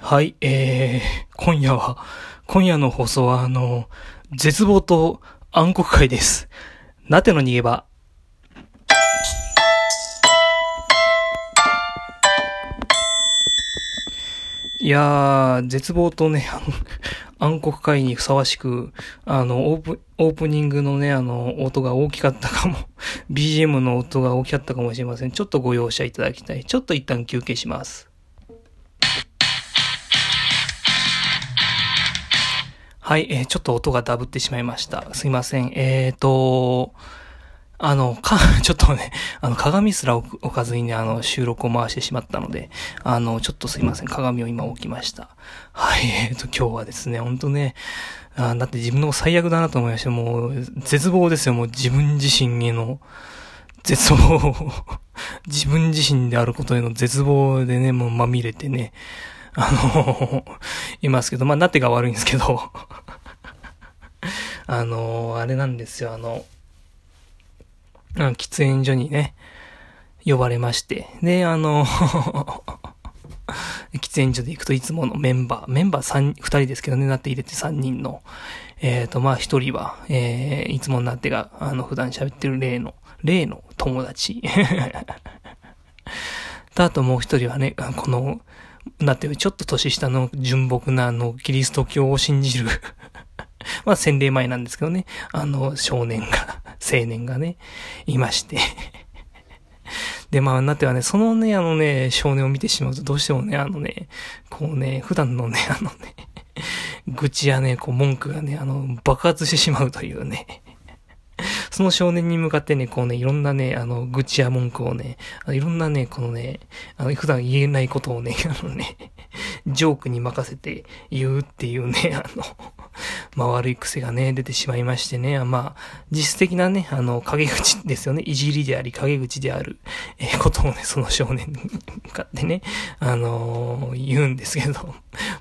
はい、えー、今夜は、今夜の放送は、あの、絶望と暗黒会です。なての逃げ場。いやー、絶望とね、暗黒会にふさわしく、あの、オープ、オープニングのね、あの、音が大きかったかも、BGM の音が大きかったかもしれません。ちょっとご容赦いただきたい。ちょっと一旦休憩します。はい、えーちょっと音がダブってしまいました。すいません。えーと、あの、か、ちょっとね、あの、鏡すら置かずにね、あの、収録を回してしまったので、あの、ちょっとすいません。鏡を今置きました。はい、えーと、今日はですね、ほんとね、あだって自分の最悪だなと思いました。もう、絶望ですよ。もう自分自身への、絶望。自分自身であることへの絶望でね、もうまみれてね、あの、いますけど、まあ、なってが悪いんですけど、あの、あれなんですよ、あの、喫煙所にね、呼ばれまして、で、あの、喫煙所で行くといつものメンバー、メンバー三二人ですけどね、なって入れて三人の、えっ、と、まあ、一人は、えー、いつもなってが、あの、普段喋ってる例の、例の友達。と、あともう一人はね、この、なってちょっと年下の純朴なあの、キリスト教を信じる まあ、洗礼前なんですけどね、あの、少年が、青年がね、いまして。で、まあ、なってはね、そのね、あのね、少年を見てしまうと、どうしてもね、あのね、こうね、普段のね、あのね、愚痴やね、こう、文句がね、あの、爆発してしまうというね。その少年に向かってね、こうね、いろんなね、あの、愚痴や文句をね、いろんなね、このね、あの、普段言えないことをね、あのね、ジョークに任せて言うっていうね、あの、まあ悪い癖がね、出てしまいましてね、まあ、実質的なね、あの、陰口ですよね、いじりであり、陰口である、えーことをね、その少年に向かってね、あのー言うんですけど、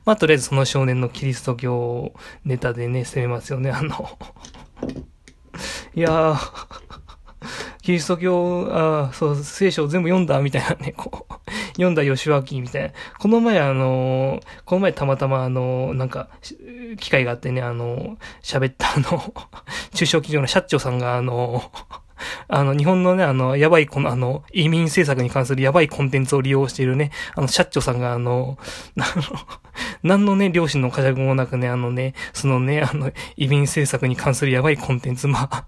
まあとりあえずその少年のキリスト教ネタでね、攻めますよね、あの、いやー、キリスト教、あそう、聖書を全部読んだみたいなね、こう、読んだ吉脇みたいな。この前あのーこの前たまたまあのーなんか、機会があってね、あのー喋ったあの、中小企業の社長さんがあの あの、日本のね、あの、やばい、この、あの、移民政策に関するやばいコンテンツを利用しているね、あの、社長さんが、あの、あの、何のね、両親の家着もなくね、あのね、そのね、あの、移民政策に関するやばいコンテンツ、まあ、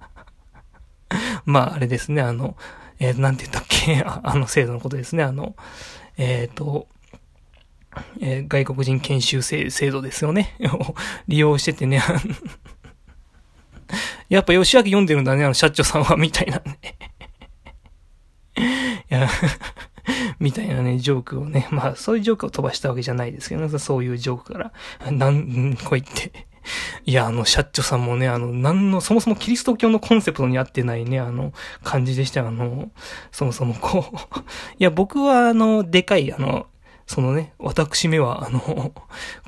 まあ、あれですね、あの、えー、なんて言ったっけ、あの制度のことですね、あの、えっ、と、えー外国人研修制度ですよね。を利用しててね、やっぱ吉明読んでるんだね、あの社長さんは、みたいなね。いや、みたいなね、ジョークをね、まあ、そういうジョークを飛ばしたわけじゃないですけどね、そういうジョークから、なん、こう言って。いや、あの、社長さんもね、あの、なんの、そもそもキリスト教のコンセプトに合ってないね、あの、感じでしたあの、そもそもこう、いや、僕は、あの、でかい、あの、そのね、私めは、あの、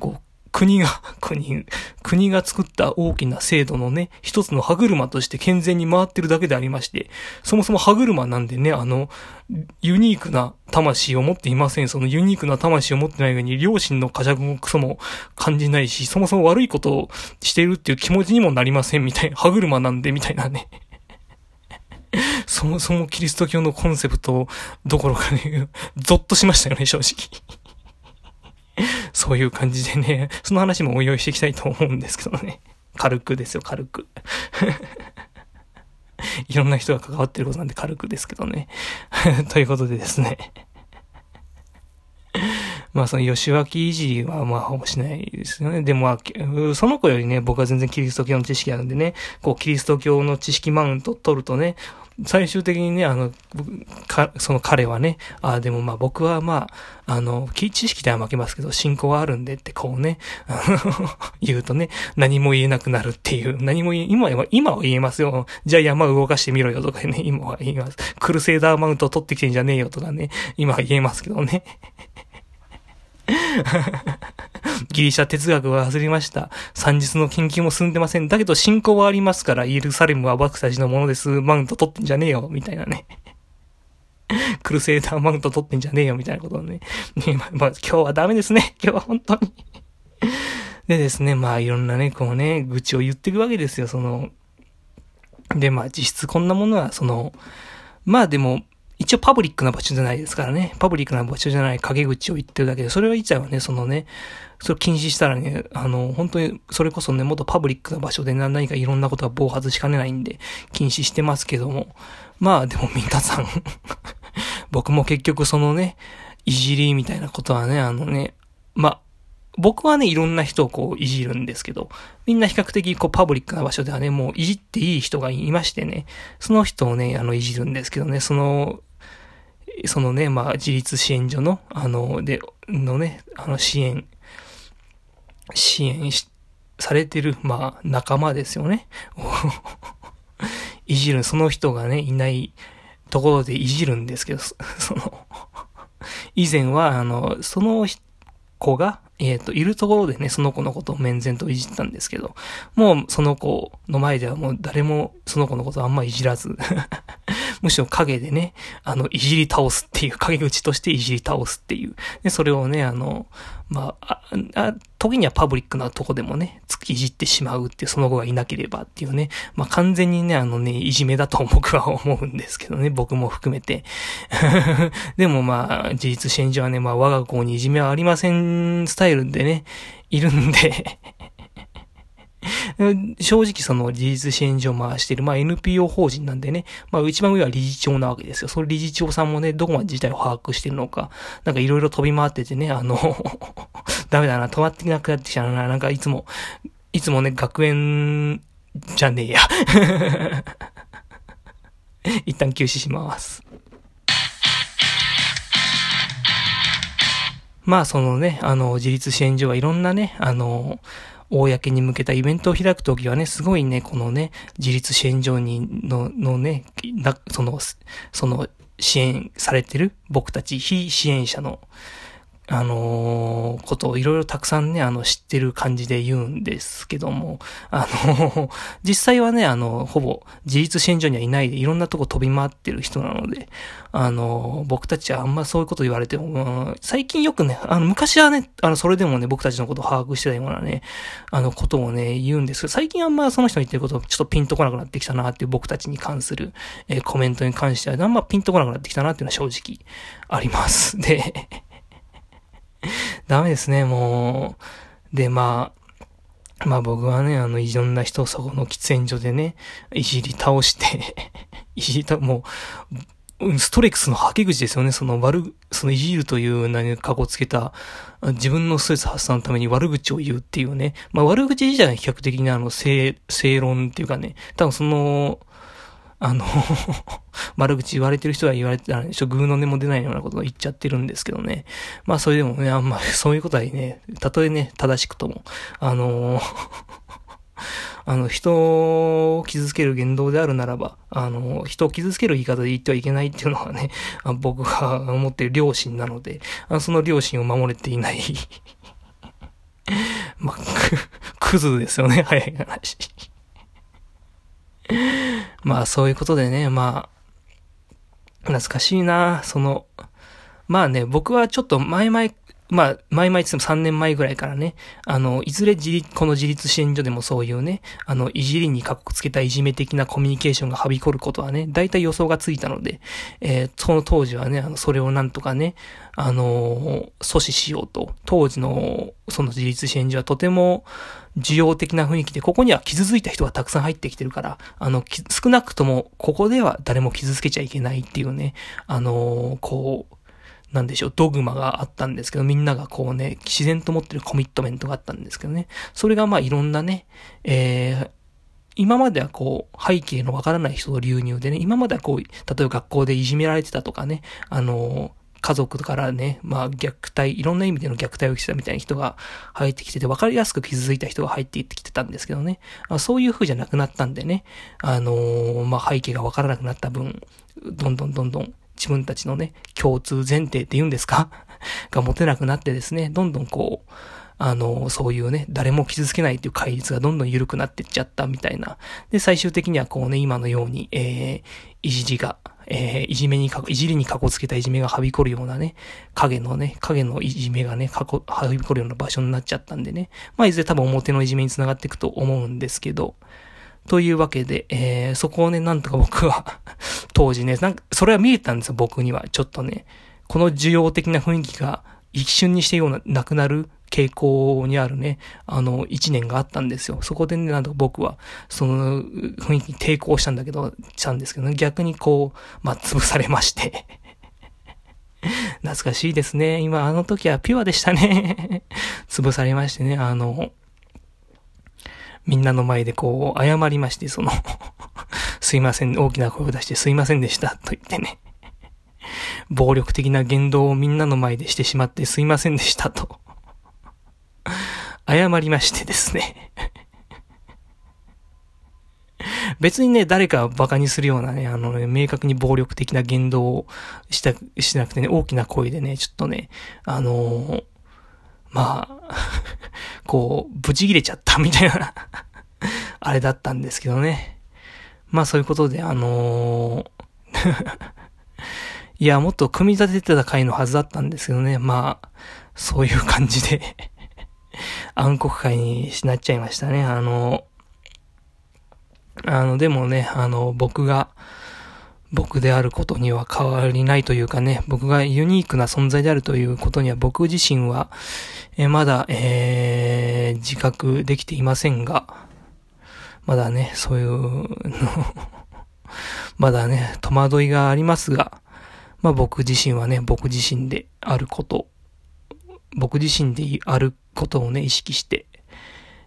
こう、国が、国、国が作った大きな制度のね、一つの歯車として健全に回ってるだけでありまして、そもそも歯車なんでね、あの、ユニークな魂を持っていません。そのユニークな魂を持ってない上に、両親の呵責もクソも感じないし、そもそも悪いことをしているっていう気持ちにもなりません、みたいな。歯車なんで、みたいなね。そもそもキリスト教のコンセプトどころかね、ゾッとしましたよね、正直。そういう感じでね、その話もお用意していきたいと思うんですけどね。軽くですよ、軽く。いろんな人が関わってることなんで軽くですけどね。ということでですね。まあその吉脇いじりはまあほぼしないですよね。でもまあ、その子よりね、僕は全然キリスト教の知識あるんでね、こうキリスト教の知識マウント取るとね、最終的にね、あの、か、その彼はね、ああでもまあ僕はまあ、あの、知識では負けますけど、信仰はあるんでってこうね、言うとね、何も言えなくなるっていう、何も言え、今は、今は言えますよ。じゃあ山動かしてみろよとかね、今は言います。クルセイダーマウント取ってきてんじゃねえよとかね、今は言えますけどね。ギリシャ哲学は外れました。三日の研究も進んでません。だけど信仰はありますから、イエルサレムは僕たちのものです。マウント取ってんじゃねえよ。みたいなね。クルセイダーマウント取ってんじゃねえよ、みたいなことね。ねま、ま、今日はダメですね。今日は本当に でですね、まあいろんなね、こうね、愚痴を言っていくわけですよ、その。で、まあ実質こんなものは、その、まあでも、一応パブリックな場所じゃないですからね。パブリックな場所じゃない陰口を言ってるだけで、それは一応ね、そのね、それ禁止したらね、あの、本当に、それこそね、もっとパブリックな場所で何かいろんなことが暴発しかねないんで、禁止してますけども。まあでも皆さん 僕も結局そのね、いじりみたいなことはね、あのね、まあ、僕はね、いろんな人をこういじるんですけど、みんな比較的こうパブリックな場所ではね、もういじっていい人がいましてね、その人をね、あの、いじるんですけどね、その、そのね、まあ、自立支援所の、あの、で、のね、あの、支援、支援し、されてる、まあ、仲間ですよね。いじる、その人がね、いないところでいじるんですけど、その、以前は、あの、その子が、えっ、ー、と、いるところでね、その子のことを面前といじったんですけど、もうその子の前ではもう誰もその子のことあんまいじらず むしろ影でね、あの、いじり倒すっていう、影口としていじり倒すっていう。で、それをね、あの、まあ、あ、時にはパブリックなとこでもね、いじってしまうっていう、その子がいなければっていうね、まあ完全にね、あのね、いじめだと僕は思うんですけどね、僕も含めて。でもまあ、事実支援所はね、まあ我が子にいじめはありませんスタイルでね、いるんで正直その事実支援所を回している、まあ NPO 法人なんでね、まあ一番上は理事長なわけですよ。その理事長さんもね、どこまで事態を把握してるのか、なんかいろいろ飛び回っててね、あの ダメだな、止まってなくなってきたな、なんかいつも、いつもね、学園じゃねえや 一旦休止します。まあそのね、あの、自立支援所はいろんなね、あの、公に向けたイベントを開くときはね、すごいね、このね、自立支援所にの、のね、その、その、支援されてる僕たち非支援者のあのー、ことをいろいろたくさんね、あの、知ってる感じで言うんですけども、あの、実際はね、あの、ほぼ自立支援所にはいないで、いろんなとこ飛び回ってる人なので、あのー、僕たちはあんまそういうこと言われても、最近よくね、あの、昔はね、あの、それでもね、僕たちのことを把握してたようなね、あの、ことをね、言うんですけど、最近あんまその人の言ってることちょっとピンとこなくなってきたなっていう僕たちに関する、えコメントに関しては、あんまピンとこなくなってきたなっていうのは正直あります。で、ダメですね、もう。で、まあ、まあ僕はね、あの、いろんな人をそこの喫煙所でね、いじり倒して いじり倒、もう、ストレックスの吐き口ですよね。その悪、そのいじるという何かこつけた、自分のストレス発散のために悪口を言うっていうね。まあ悪口自体は比較的にあの、正、正論っていうかね、多分その、あの 悪口言われてる人は言われてたら、ちょ、グーの音も出ないようなことを言っちゃってるんですけどね。まあ、それでもね、あんまり、そういうことはね、たとえね、正しくとも、あの あの、人を傷つける言動であるならば、あの、人を傷つける言い方で言ってはいけないっていうのはね、僕が思ってる良心なので、その良心を守れていないまあ、クズですよね、早い話まあそういうことでね、まあ、懐かしいな、その、まあね、僕はちょっと前々、まあ、前々って3年前ぐらいからね、あの、いずれ自立、この自立支援所でもそういうね、あの、いじりにかっこつけたいじめ的なコミュニケーションがはびこることはね、大体予想がついたので、えー、その当時はね、あの、それをなんとかね、あのー、阻止しようと、当時の、その自立支援所はとても、需要的な雰囲気で、ここには傷ついた人がたくさん入ってきてるから、あの、少なくとも、ここでは誰も傷つけちゃいけないっていうね、あのー、こう、なんでしょう、ドグマがあったんですけど、みんながこうね、自然と持ってるコミットメントがあったんですけどね。それがまあいろんなね、えー、今まではこう、背景のわからない人の流入でね、今まではこう、例えば学校でいじめられてたとかね、あの家族からね、まあ虐待、いろんな意味での虐待をしてたみたいな人が入ってきてて、わかりやすく傷ついた人が入っていってきてたんですけどね。あそういう風じゃなくなったんでね、あの、まあ背景がわからなくなった分、どんどんどんどん自分たちのね、共通前提って言うんですか？が持てなくなってですね、どんどんこう、あの、そういうね、誰も傷つけないっていう戒律がどんどん緩くなってっちゃったみたいな。で、最終的にはこうね、今のように、えー、いじりが、えー、いじめにか、いじりにかこつけたいじめがはびこるようなね、影のね、影のいじめがね、かこ、はびこるような場所になっちゃったんでね。まあ、いずれ多分表のいじめにつながっていくと思うんですけど、というわけで、えー、そこをね、なんとか僕は当時ね、なんか、それは見えたんですよ、僕には。ちょっとね、この需要的な雰囲気が一瞬にしてような、なくなる傾向にあるね、あの、一年があったんですよ。そこでね、なんと僕は、その雰囲気に抵抗したんだけど、したんですけどね、逆にこう、まあ、潰されまして。懐かしいですね。今、あの時はピュアでしたね。潰されましてね、あの、みんなの前でこう、謝りまして、その。すいません、大きな声を出してすいませんでした、と言ってね。暴力的な言動をみんなの前でしてしまってすいませんでしたと。謝りましてですね。別にね、誰かを馬鹿にするようなね、あのね、明確に暴力的な言動をした、しなくてね、大きな声でね、ちょっとね、あのー、まあこう、ブチ切れちゃったみたいなあれだったんですけどね。まあそういうことで、あのー いや、もっと組み立ててた回のはずだったんですけどね。まあ、そういう感じで暗黒会にしなっちゃいましたね。あの、あの、でもね、あの、僕が、僕であることには変わりないというかね、僕がユニークな存在であるということには僕自身は、えまだ、えー、自覚できていませんが、まだね、そういうの まだね、戸惑いがありますが、まあ僕自身はね、僕自身であること、僕自身であることをね、意識して、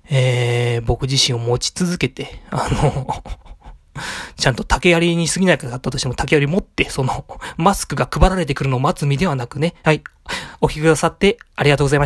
えー、僕自身を持ち続けて、あの ちゃんと竹槍に過ぎなかったとしても竹槍持って、その、マスクが配られてくるのを待つ身ではなくね、はい、お聞きくださってありがとうございました。